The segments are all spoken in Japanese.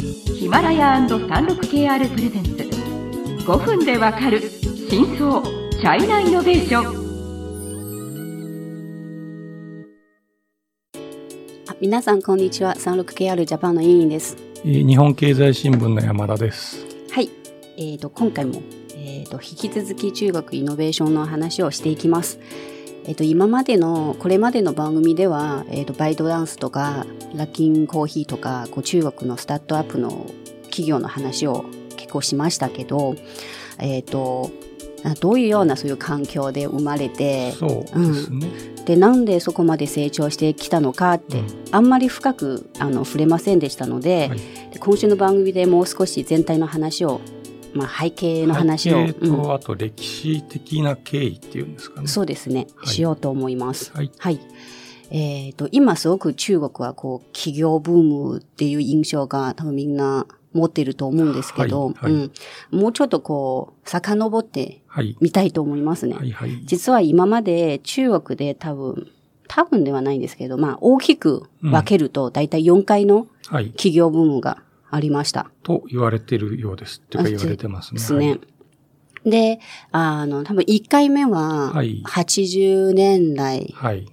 ヒマラヤ &36KR プレゼンツ。5分でわかる真相チャイナイノベーション。あ皆さんこんにちは。36KR ジャパンの委員です。えー日本経済新聞の山田です。はい。えー、と今回も、えー、と引き続き中国イノベーションの話をしていきますえー、と今までのこれまでの番組では、えー、とバイトダンスとかラッキンコーヒーとかこう中国のスタートアップの企業の話を結構しましたけどえっ、とあどういうようなそういう環境で生まれてそうですね。でなんでそこまで成長してきたのかって、うん。あんまり深くあの触れませんでしたので,、はい。で今週の番組でもう少し全体の話を、まあ、背景の話を、背景うんと、あと歴史的な経緯っていうんですかね。そうですね、はいしようと思います。はい。はい。えっ、と、今すごく中国はこう、企業ブームっていう印象が多分みんな持ってると思うんですけど、はいはいうん、もうちょっとこう、遡ってはい。みたいと思いますね。はいはい。実は今まで中国で多分、多分ではないんですけど、まあ大きく分けると大体4回のはい。企業ブームがありました。と言われてるようです。っていうかあ言われてますね。ですね。で、あの、多分1回目ははい80年代、はい。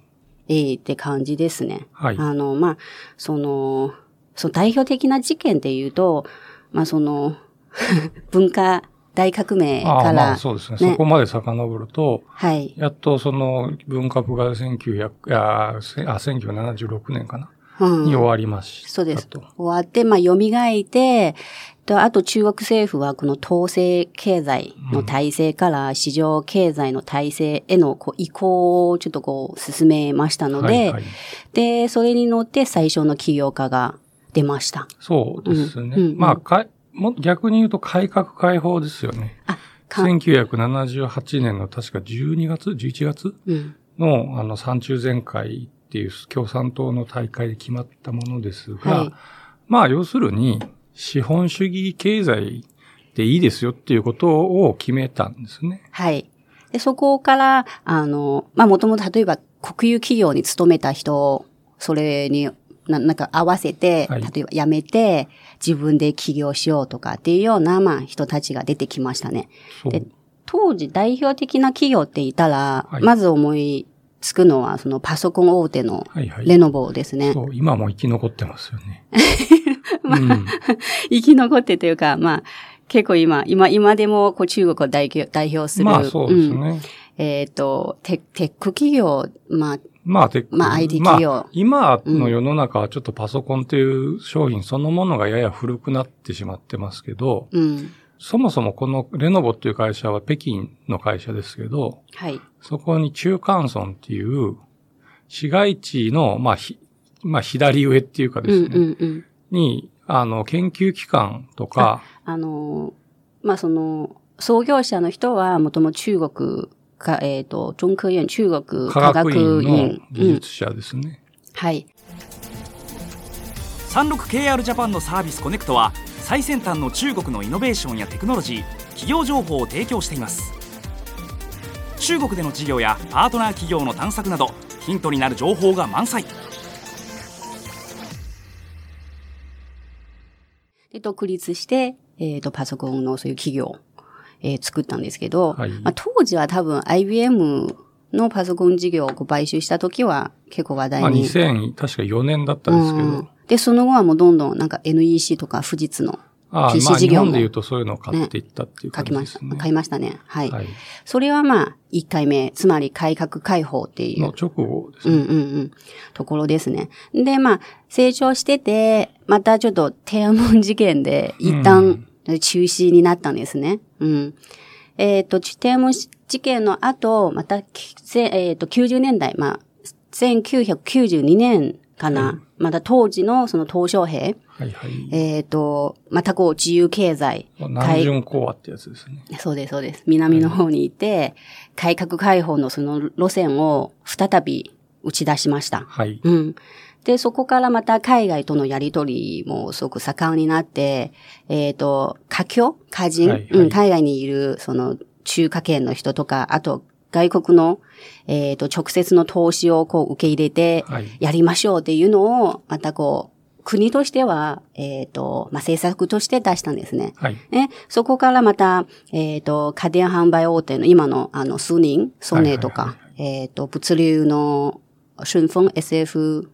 えーって感じですね。はい。あの、まあ、その、その代表的な事件で言うと、まあその、文化大革命から、まあそうですね。ねそこまで遡ると、はい。やっとその文化部が1900、いやせあ、1976年かな、うんに終わりましたと。そうです。終わって、まあ、蘇って、とあと中国政府はこの統制経済の体制から市場経済の体制へのこう移行をちょっとこう進めましたので、はいはい、で、それに乗って最初の起業家が出ました。そうですね。うんうんうんまあかいも、逆に言うと改革開放ですよね。あ、か、1978年の確か12月 ?11 月うん。のあの三中全会っていう共産党の大会で決まったものですが、はいまあ要するに資本主義経済でいいですよっていうことを決めたんですね。はい。で、そこから、あの、まあ、もともと例えば国有企業に勤めた人、それにななんか合わせて、はい例えば辞めて自分で起業しようとかっていうような、まあ、人たちが出てきましたね。で当時代表的な企業って言ったら、はいまず思いつくのは、そのパソコン大手のはいはい。レノボですね。そう、今も生き残ってますよね。うん生き残ってというか、まあ、結構今、今、今でもこう中国を代表代表する。まあそうですんね。えっ、と、テテック企業、まあ、まあ、テックまあ IT 企業まあ今の世の中はちょっとパソコンという商品そのものがやや古くなってしまってますけど、うん。そもそもこのレノボっていう会社は北京の会社ですけど、はい。そこに中間村っていう市街地の、まあ、ひ、まあ、左上っていうかうんですね、うんうん。に、あの、研究機関とか、あのー、まあ、その、創業者の人は、もともと中国か、えっ、と、中科院、中国科科学学院の。技術者ですね。はい。36KR ジャパンのサービスコネクトは最先端の中国のイノベーションやテクノロジー企業情報を提供しています。中国での事業やパートナー企業の探索などヒントになる情報が満載。で、独立して、えっ、と、パソコンのそういう企業を、えー作ったんですけど、はい。まあ、当時は多分 IBM のパソコン事業を買収した時は結構話題まあ、に。2000、確か4年だったんですけど、うんで、その後はもうどんどんなんか NEC とか富士通のああ PC まあ、事業も日本で言うとそういうのを買っていったっていう書きました。感じですね。買いましたね。はい。はい。それはまあ、1回目、つまり改革開放っていうの直後ですね。うんうんうん。ところですね。で、まあ、成長してて、またちょっと天安門事件で一旦中止になったんですね。うん。えっ、と、天安門事件の後、また、せえっ、と、90年代、まあ、1992年かな。はいまた当時のその鄧小平、はいはい。えっ、と、またこう自由経済。南巡講和ってやつですね。そうです、そうです。南の方にいて、改革開放のその路線を再び打ち出しました。はい。うん。で、そこからまた海外とのやりとりもすごく盛んになって、えっ、と、華僑華人、はいはいうん、海外にいるその中華圏の人とか、あと外国の、えっ、と、直接の投資をこう受け入れてはい、やりましょうっていうのを、またこう、国としては、えっ、と、まあ、政策として出したんですね。はい。ね、そこからまた、えっ、と、家電販売大手の今の、あの、数人、ソネとはいか、えっ、と、物流の、春風 SF、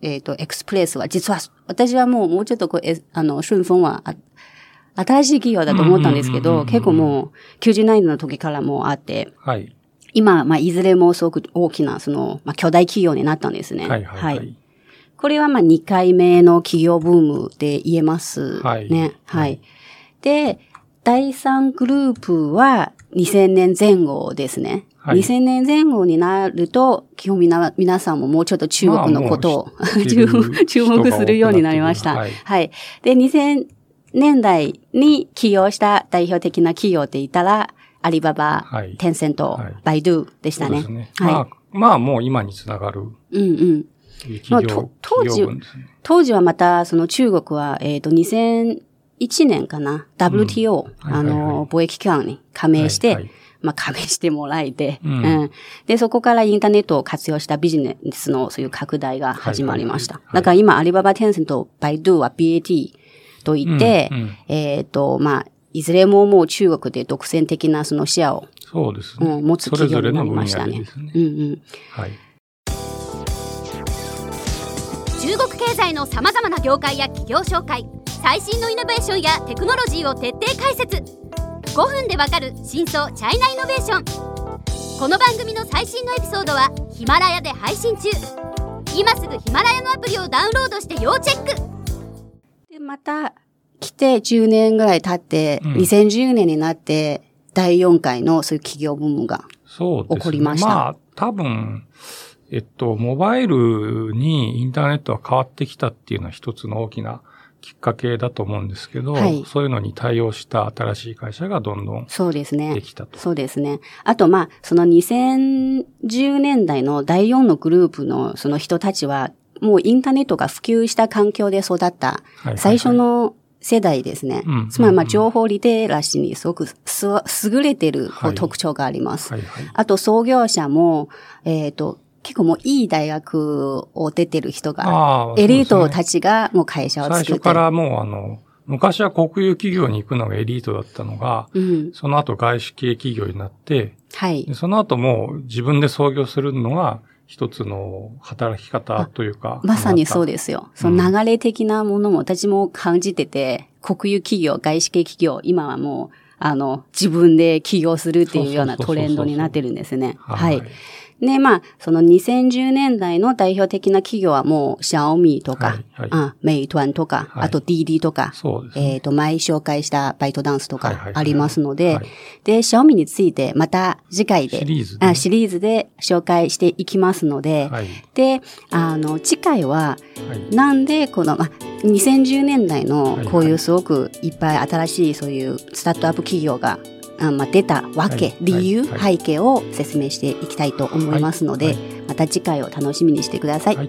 えっ、と、エクスプレスは、実は、私はもう、もうちょっとこう、えあの、春風は、あ新しい企業だと思ったんですけど、うんうんうんうん結構もう、90年代の時からもうあって、はい。今、まあ、いずれもすごく大きな、その、まあ、巨大企業になったんですね。はいはいはい。これはまあ2回目の企業ブームで言えますね。はいはい。はいで、第3グループは2000年前後ですね。はい2000年前後になると、基本みな、皆さんももうちょっと中国のことを、まあ注目するようになりました。はい多くなってくる。で、2000年代に起業した代表的な企業って言ったら、アリババ、はいテンセント、はいバイドゥでしたね。ね。はい。まあ、まあもう今につながるうんうん。企まあ当時。当時はまた、その中国は、えっ、と、2001年かな、WTO、はいはいはいあの、貿易機関に加盟して、はいはいまあ、加盟してもらえて、うんで、そこからインターネットを活用したビジネスのそういう拡大が始まりました。はいはいはいだから今、アリババ、テンセント、バイドゥは BAT と言って、うんうんえっ、と、まあ、いずれももう中国で独占的なそのシェアを、そうですね。うん持つそれ企業になぞれの分野りましたね。うんうん。はい。中国経済のさまざまな業界や企業紹介最新のイノベーションやテクノロジーを徹底解説5分でわかる真相チャイナイノベーションこの番組の最新のエピソードはヒマラヤで配信中今すぐヒマラヤのアプリをダウンロードして要チェックで、また、来て10年ぐらい経って、うん2010年になって、第4回のそういう企業ブームが。起こりましたまあ、多分、えっと、モバイルにインターネットが変わってきたっていうのは一つの大きなきっかけだと思うんですけど、はいそういうのに対応した新しい会社がどんどんそうですねで。きたと。そうですね。あと、まあ、その2010年代の第4のグループのその人たちは、もうインターネットが普及した環境で育った最初の世代ですね。うんつまり、まあ、うん情報リテラシーにすごくす優れてる特徴があります。はいはい。あと、創業者も、えっ、と、結構もういい大学を出てる人が、エリートたちがもう会社を作ってる。最初からもうあの、昔は国有企業に行くのがエリートだったのが、うん。その後外資系企業になって、はいで。その後もう自分で創業するのが一つの働き方というか。まさにそうでですよ。その流れ的なものも私も感じてて、国有企業、外資系企業、今はもう、あの、自分で起業するっていうようなトレンドになってるんですね。はい。で、まあ、その2010年代の代表的な企業はもう、シャオミとか、はいはいあメイトワンとか、はいあと DD とか、ね。えっ、と、前紹介したバイトダンスとかありますのではい、で、シャオミについてまた次回で、シリーズであシリーズで紹介していきますので、はい。で、あの、次回は、はい。なんでこの、まあ、2010年代のはいこういうすごくいっぱい新しいそういうスタートアップ企業が、あまあ、出たわけ、はい理由、はい。背景を説明していきたいと思いますので、はいまた次回を楽しみにしてください